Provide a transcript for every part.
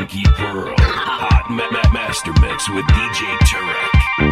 Funky Pearl. Hot ma- ma- Master Mix with DJ Tarek.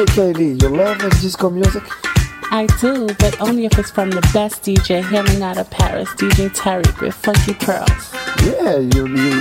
Hey KD, you love this disco music? I do, but only if it's from the best DJ hailing out of Paris, DJ Tarek with Funky Pearls. Yeah, you, you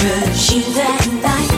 Virgin that night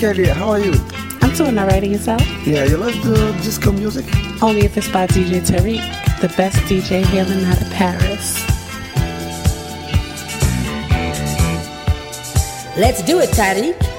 Kelly, how are you? I'm doing all right. Yourself? Yeah, you like the disco music? Only if it's by DJ Tarek, the best DJ hailing out of Paris. Let's do it, Tarek.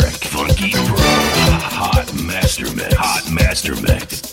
Funky Pro. Hot Master Mix. Hot Master Mix.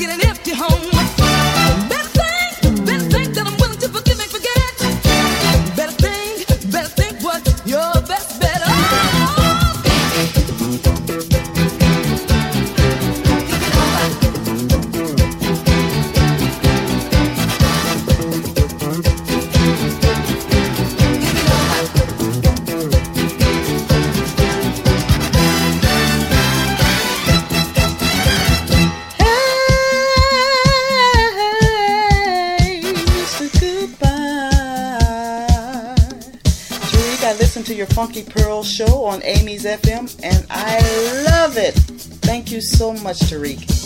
get an empty home. Funky Pearl show on Amy's FM, and I love it. Thank you so much, Tarek.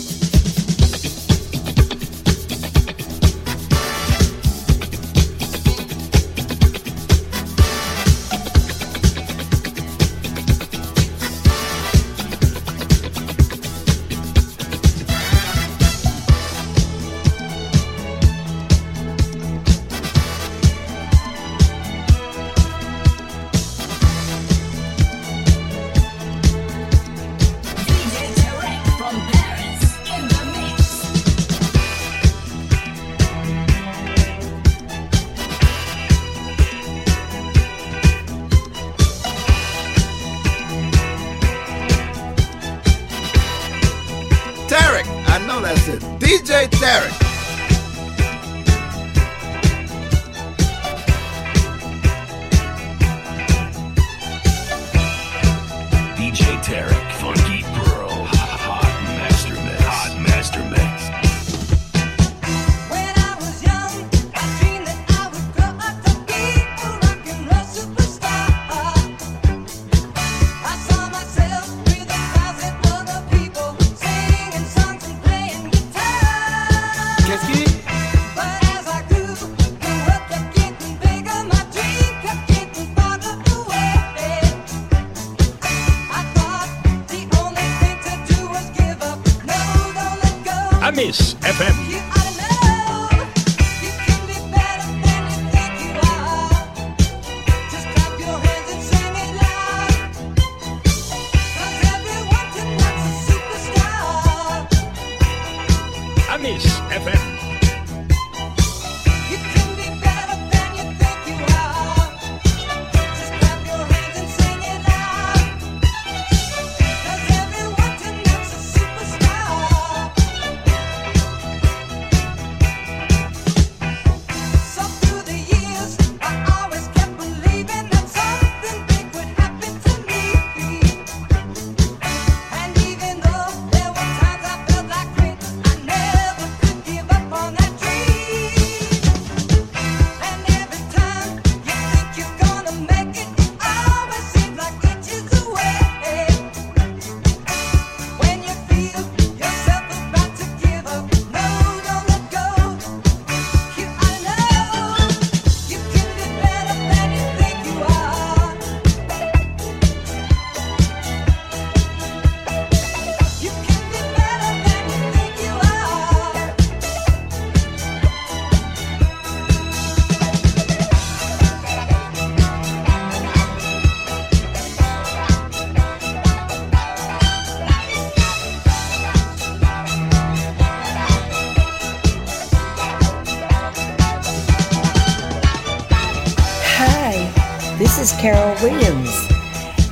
Carol Williams.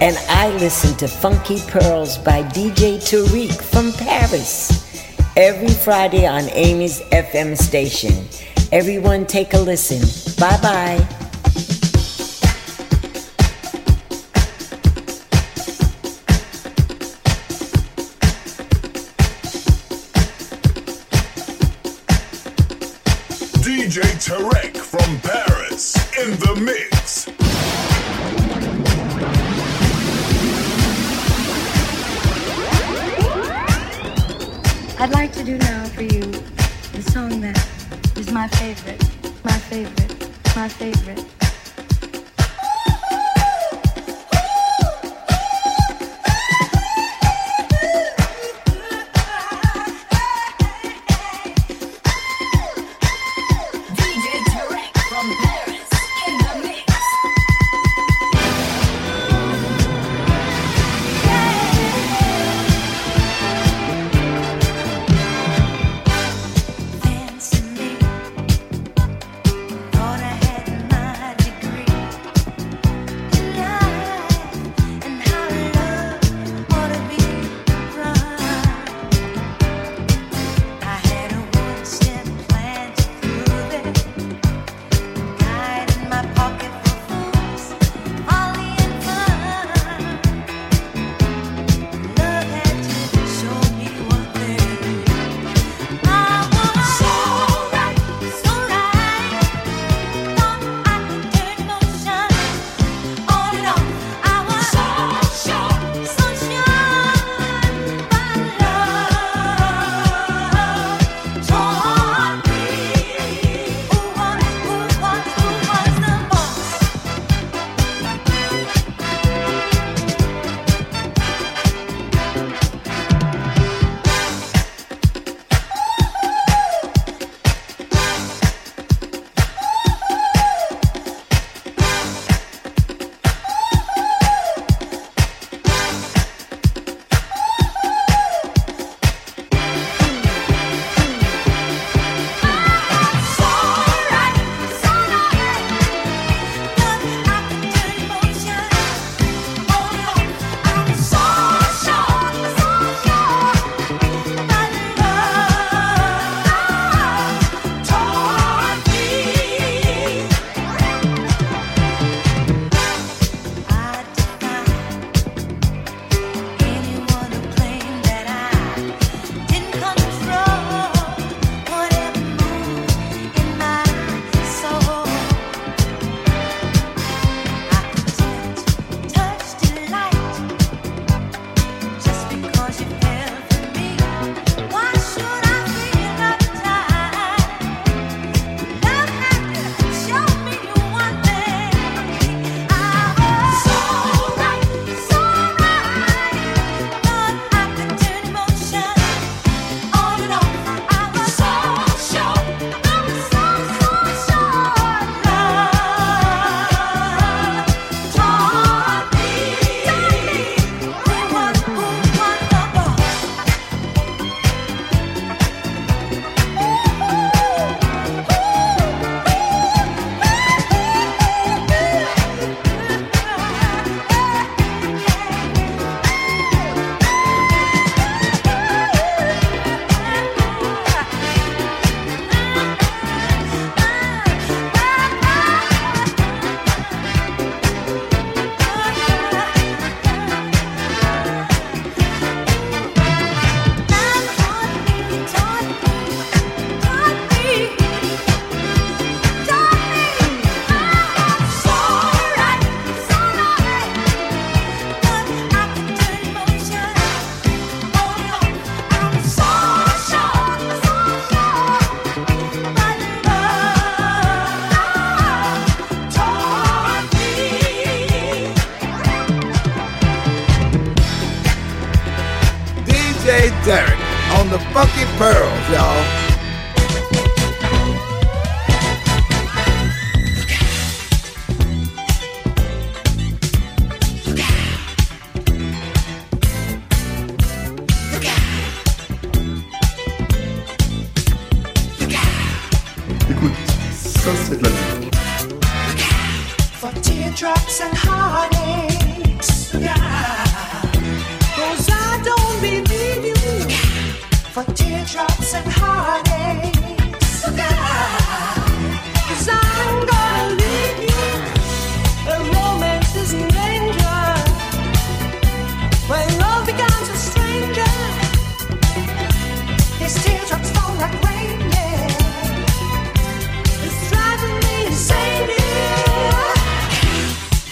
And I listen to Funky Pearls by DJ Tarek from Paris every Friday on Amy's FM station. Everyone take a listen. Bye bye. DJ Tarek from Paris in the mix. I'd like to do now for you the song that is my favorite, my favorite, my favorite.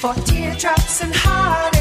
For teardrops and heartaches.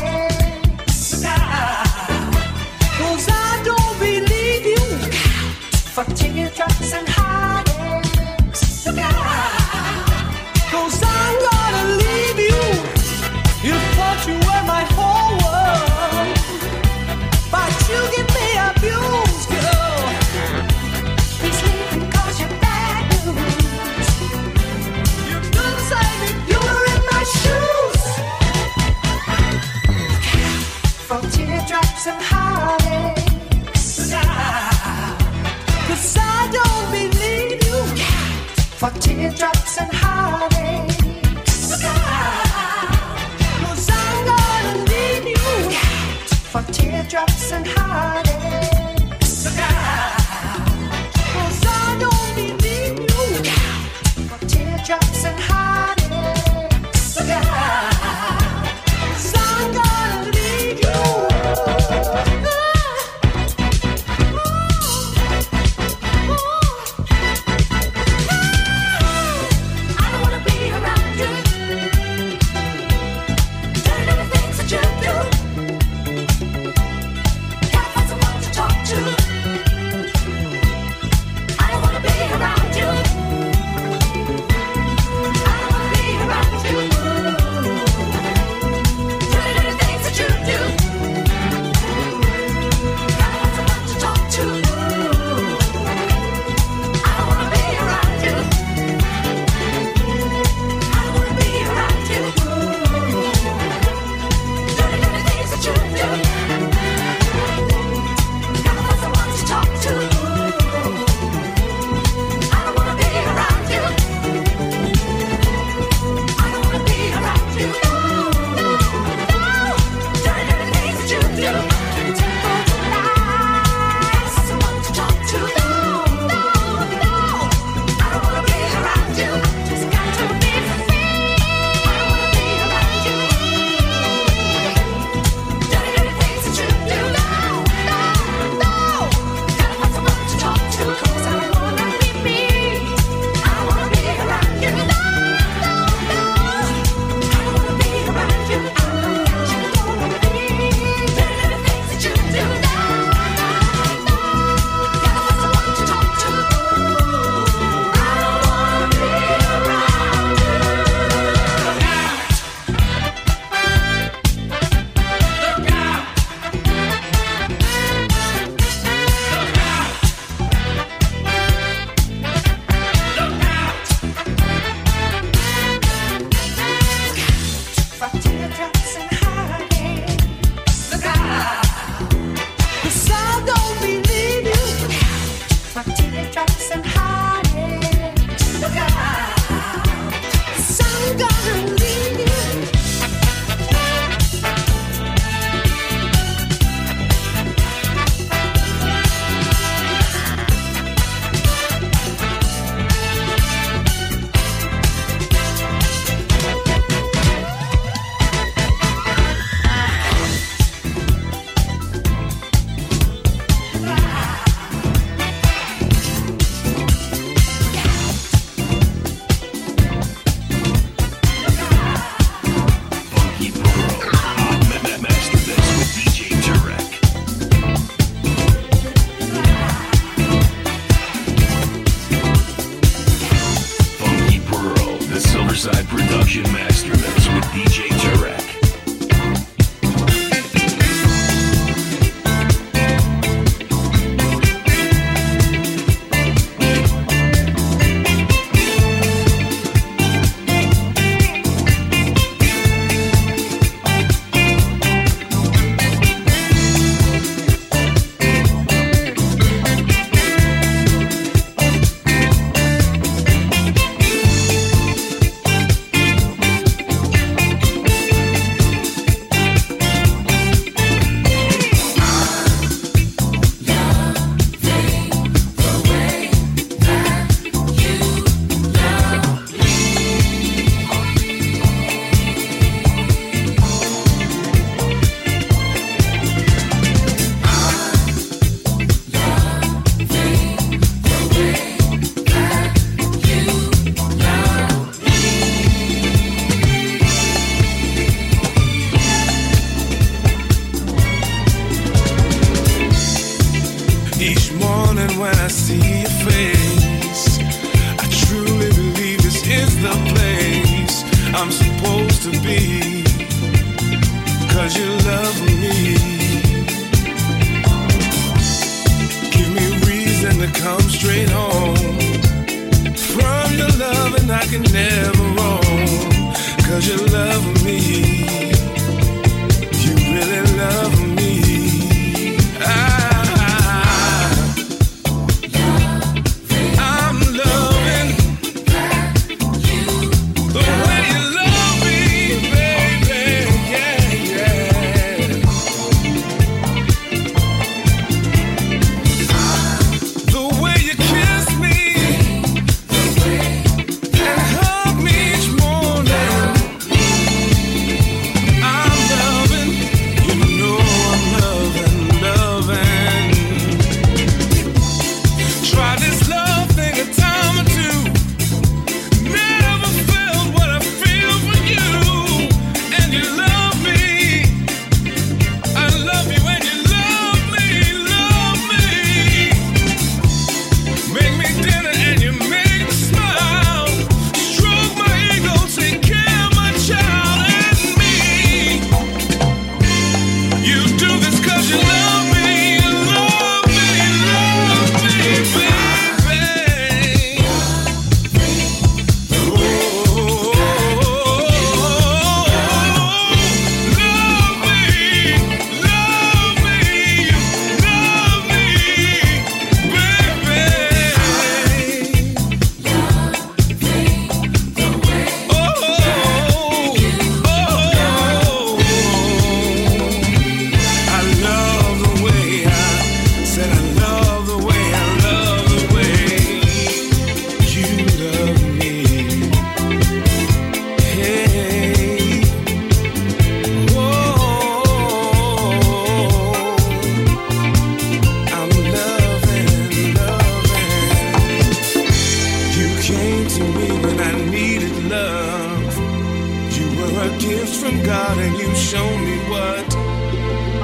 Show me what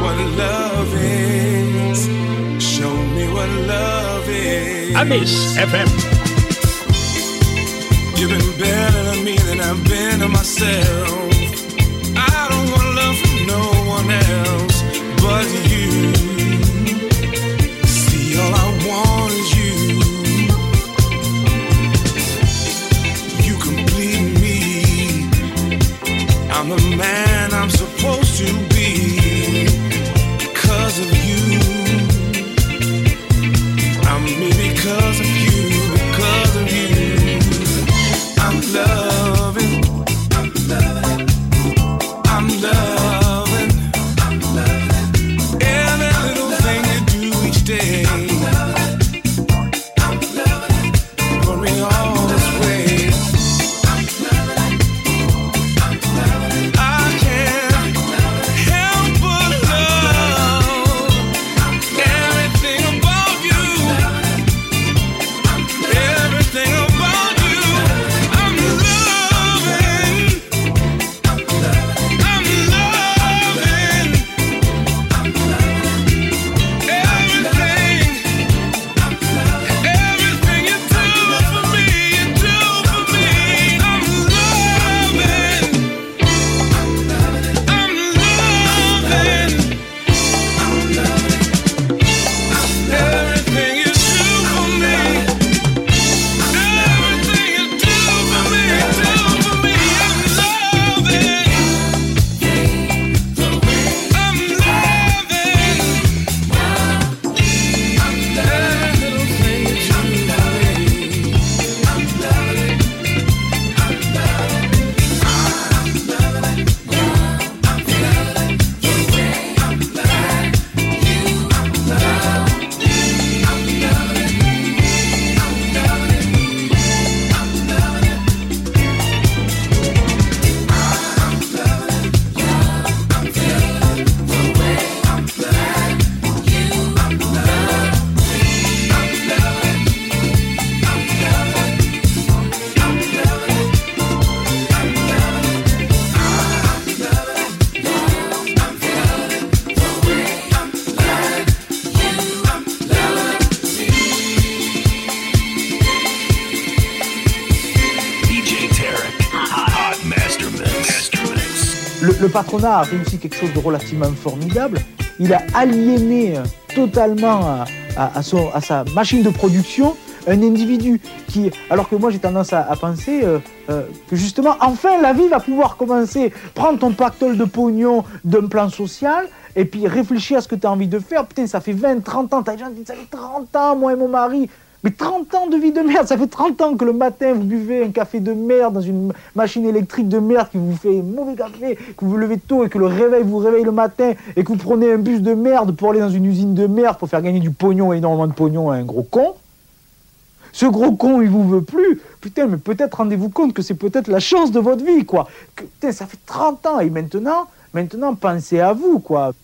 what love is. Show me what love is. I miss FM. You've been better to me than I've been to myself. I don't want love from no one else but you. See, all I want is you. You complete me. I'm a man. Patronat a réussi quelque chose de relativement formidable. Il a aliéné euh, totalement à, à- sa machine de production un individu qui, alors que moi j'ai tendance à, penser euh, euh, que justement, enfin la vie va pouvoir commencer. Prends ton pactole de pognon d'un plan social et puis réfléchis à ce que tu as envie de faire. Putain, ça fait 20, 30 ans, t'as qui disent ça fait 30 ans, moi et mon mari. Mais 30 ans de vie de merde, ça fait 30 ans que le matin vous buvez un café de merde dans une machine électrique de merde qui vous fait un mauvais café, que vous vous levez tôt et que le réveil vous réveille le matin et que vous prenez un bus de merde pour aller dans une usine de merde pour faire gagner du pognon, énormément de pognon à un gros con. Ce gros con, il vous veut plus. Putain, mais peut-être rendez-vous compte que c'est peut-être la chance de votre vie, quoi. Que, putain, ça fait 30 ans et maintenant, maintenant, pensez à vous, quoi.